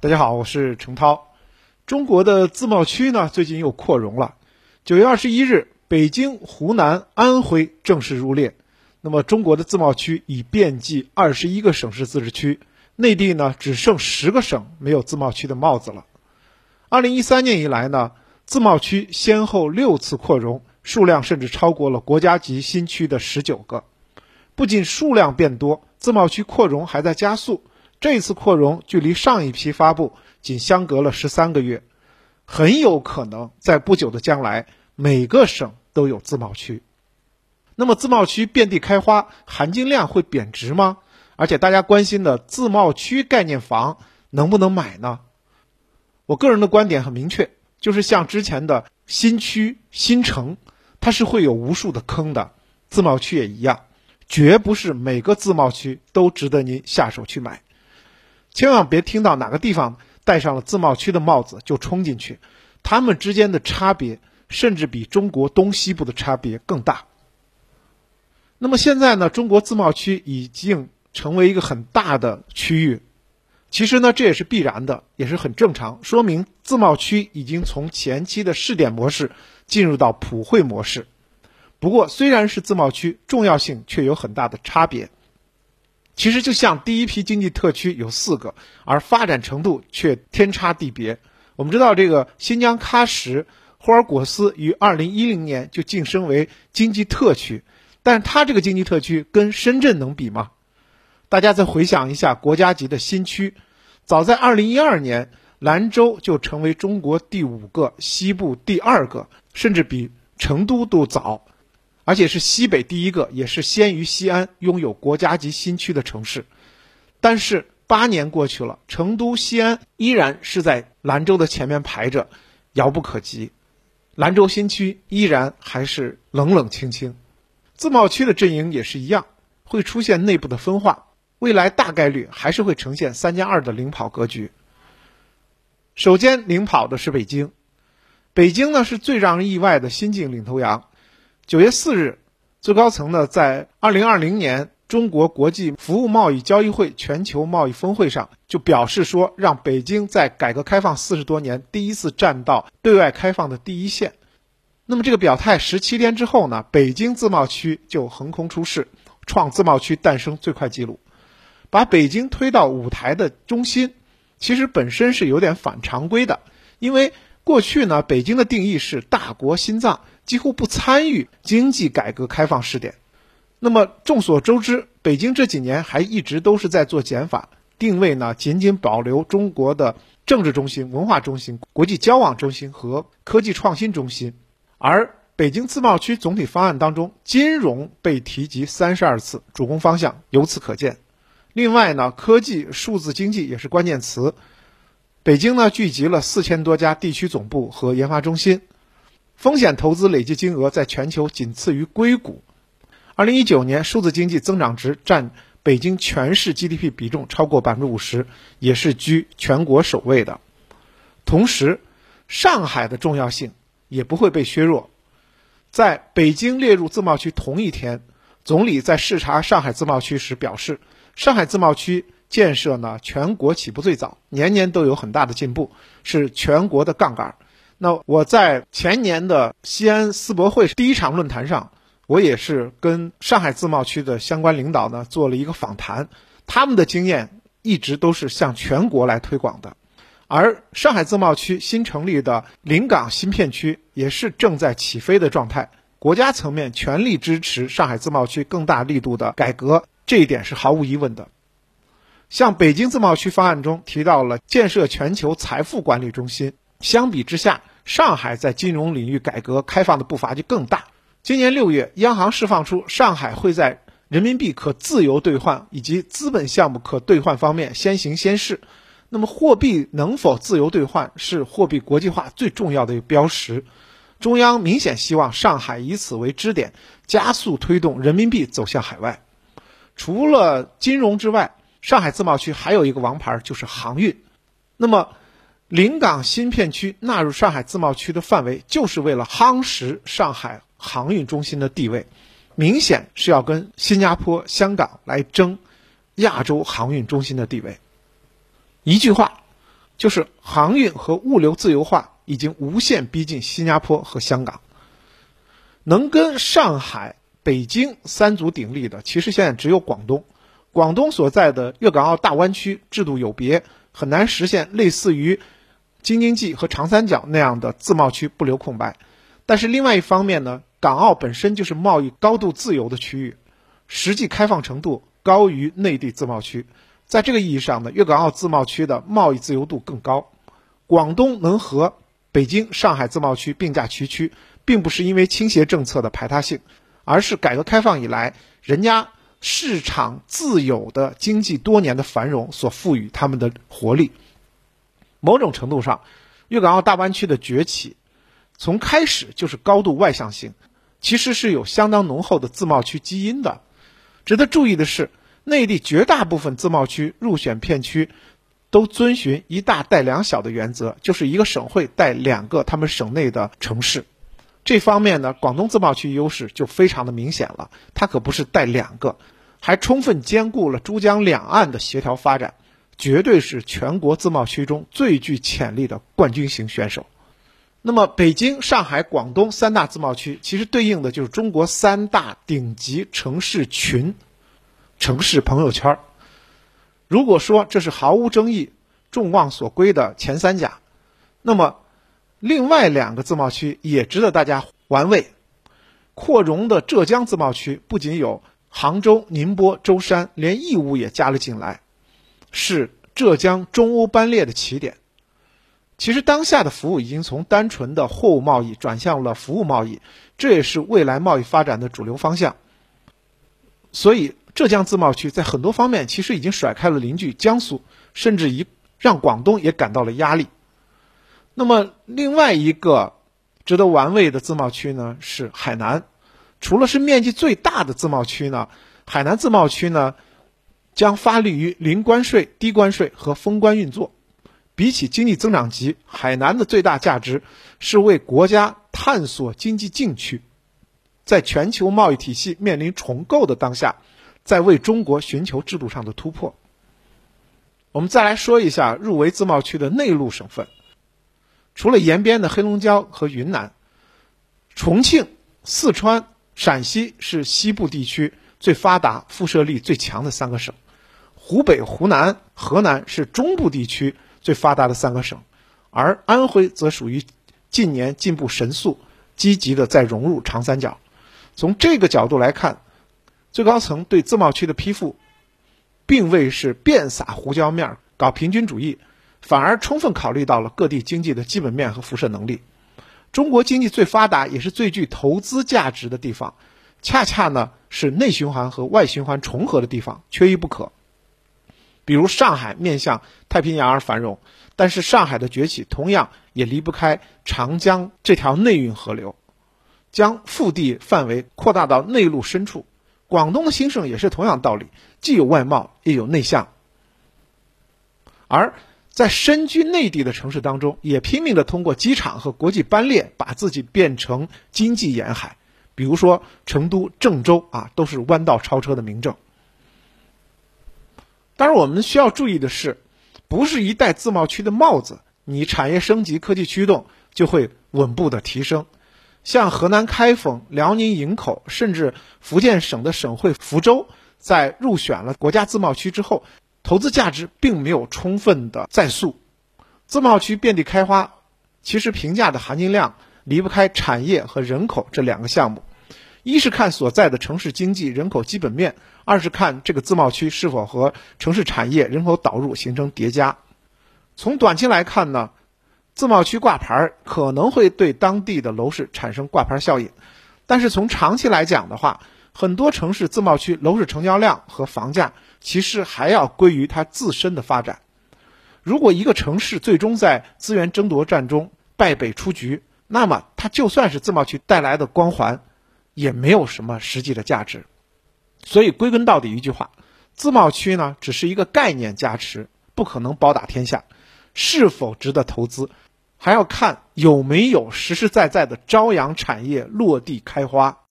大家好，我是程涛。中国的自贸区呢，最近又扩容了。九月二十一日，北京、湖南、安徽正式入列。那么，中国的自贸区已遍及二十一个省市自治区，内地呢只剩十个省没有自贸区的帽子了。二零一三年以来呢，自贸区先后六次扩容，数量甚至超过了国家级新区的十九个。不仅数量变多，自贸区扩容还在加速。这次扩容距离上一批发布仅相隔了十三个月，很有可能在不久的将来，每个省都有自贸区。那么，自贸区遍地开花，含金量会贬值吗？而且大家关心的自贸区概念房能不能买呢？我个人的观点很明确，就是像之前的新区、新城，它是会有无数的坑的，自贸区也一样，绝不是每个自贸区都值得您下手去买。千万别听到哪个地方戴上了自贸区的帽子就冲进去，他们之间的差别甚至比中国东西部的差别更大。那么现在呢，中国自贸区已经成为一个很大的区域，其实呢这也是必然的，也是很正常，说明自贸区已经从前期的试点模式进入到普惠模式。不过虽然是自贸区，重要性却有很大的差别。其实就像第一批经济特区有四个，而发展程度却天差地别。我们知道，这个新疆喀什、霍尔果斯于二零一零年就晋升为经济特区，但它这个经济特区跟深圳能比吗？大家再回想一下国家级的新区，早在二零一二年，兰州就成为中国第五个、西部第二个，甚至比成都都早。而且是西北第一个，也是先于西安拥有国家级新区的城市。但是八年过去了，成都、西安依然是在兰州的前面排着，遥不可及。兰州新区依然还是冷冷清清。自贸区的阵营也是一样，会出现内部的分化，未来大概率还是会呈现三加二的领跑格局。首先领跑的是北京，北京呢是最让人意外的新晋领头羊。九月四日，最高层呢在二零二零年中国国际服务贸易交易会全球贸易峰会上就表示说，让北京在改革开放四十多年第一次站到对外开放的第一线。那么这个表态十七天之后呢，北京自贸区就横空出世，创自贸区诞生最快纪录，把北京推到舞台的中心。其实本身是有点反常规的，因为过去呢，北京的定义是大国心脏。几乎不参与经济改革开放试点。那么众所周知，北京这几年还一直都是在做减法，定位呢仅仅保留中国的政治中心、文化中心、国际交往中心和科技创新中心。而北京自贸区总体方案当中，金融被提及三十二次，主攻方向由此可见。另外呢，科技、数字经济也是关键词。北京呢聚集了四千多家地区总部和研发中心。风险投资累计金额在全球仅次于硅谷。二零一九年数字经济增长值占北京全市 GDP 比重超过百分之五十，也是居全国首位的。同时，上海的重要性也不会被削弱。在北京列入自贸区同一天，总理在视察上海自贸区时表示，上海自贸区建设呢全国起步最早，年年都有很大的进步，是全国的杠杆。那我在前年的西安世博会第一场论坛上，我也是跟上海自贸区的相关领导呢做了一个访谈，他们的经验一直都是向全国来推广的，而上海自贸区新成立的临港新片区也是正在起飞的状态，国家层面全力支持上海自贸区更大力度的改革，这一点是毫无疑问的。像北京自贸区方案中提到了建设全球财富管理中心。相比之下，上海在金融领域改革开放的步伐就更大。今年六月，央行释放出上海会在人民币可自由兑换以及资本项目可兑换方面先行先试。那么，货币能否自由兑换是货币国际化最重要的一个标识。中央明显希望上海以此为支点，加速推动人民币走向海外。除了金融之外，上海自贸区还有一个王牌，就是航运。那么，临港新片区纳入上海自贸区的范围，就是为了夯实上海航运中心的地位，明显是要跟新加坡、香港来争亚洲航运中心的地位。一句话，就是航运和物流自由化已经无限逼近新加坡和香港。能跟上海、北京三足鼎立的，其实现在只有广东。广东所在的粤港澳大湾区制度有别，很难实现类似于京津冀和长三角那样的自贸区不留空白。但是另外一方面呢，港澳本身就是贸易高度自由的区域，实际开放程度高于内地自贸区。在这个意义上呢，粤港澳自贸区的贸易自由度更高。广东能和北京、上海自贸区并驾齐驱，并不是因为倾斜政策的排他性，而是改革开放以来人家市场自有的经济多年的繁荣所赋予他们的活力。某种程度上，粤港澳大湾区的崛起。从开始就是高度外向性，其实是有相当浓厚的自贸区基因的。值得注意的是，内地绝大部分自贸区入选片区，都遵循一大带两小的原则，就是一个省会带两个他们省内的城市。这方面呢，广东自贸区优势就非常的明显了，它可不是带两个，还充分兼顾了珠江两岸的协调发展，绝对是全国自贸区中最具潜力的冠军型选手。那么，北京、上海、广东三大自贸区，其实对应的就是中国三大顶级城市群、城市朋友圈。如果说这是毫无争议、众望所归的前三甲，那么另外两个自贸区也值得大家玩味。扩容的浙江自贸区不仅有杭州、宁波、舟山，连义乌也加了进来，是浙江中欧班列的起点。其实，当下的服务已经从单纯的货物贸易转向了服务贸易，这也是未来贸易发展的主流方向。所以，浙江自贸区在很多方面其实已经甩开了邻居江苏，甚至一让广东也感到了压力。那么，另外一个值得玩味的自贸区呢是海南。除了是面积最大的自贸区呢，海南自贸区呢将发力于零关税、低关税和封关运作。比起经济增长极，海南的最大价值是为国家探索经济禁区，在全球贸易体系面临重构的当下，在为中国寻求制度上的突破。我们再来说一下入围自贸区的内陆省份，除了延边的黑龙江和云南，重庆、四川、陕西是西部地区最发达、辐射力最强的三个省，湖北、湖南、河南是中部地区。最发达的三个省，而安徽则属于近年进步神速、积极的在融入长三角。从这个角度来看，最高层对自贸区的批复，并未是遍撒胡椒面、搞平均主义，反而充分考虑到了各地经济的基本面和辐射能力。中国经济最发达也是最具投资价值的地方，恰恰呢是内循环和外循环重合的地方，缺一不可。比如上海面向太平洋而繁荣，但是上海的崛起同样也离不开长江这条内运河流，将腹地范围扩大到内陆深处。广东的兴盛也是同样道理，既有外贸也有内向。而在身居内地的城市当中，也拼命的通过机场和国际班列把自己变成经济沿海。比如说成都、郑州啊，都是弯道超车的明证。当然，我们需要注意的是，不是一戴自贸区的帽子，你产业升级、科技驱动就会稳步的提升。像河南开封、辽宁营口，甚至福建省的省会福州，在入选了国家自贸区之后，投资价值并没有充分的在塑。自贸区遍地开花，其实评价的含金量离不开产业和人口这两个项目。一是看所在的城市经济人口基本面，二是看这个自贸区是否和城市产业人口导入形成叠加。从短期来看呢，自贸区挂牌可能会对当地的楼市产生挂牌效应，但是从长期来讲的话，很多城市自贸区楼市成交量和房价其实还要归于它自身的发展。如果一个城市最终在资源争夺战中败北出局，那么它就算是自贸区带来的光环。也没有什么实际的价值，所以归根到底一句话，自贸区呢只是一个概念加持，不可能包打天下。是否值得投资，还要看有没有实实在在的朝阳产业落地开花。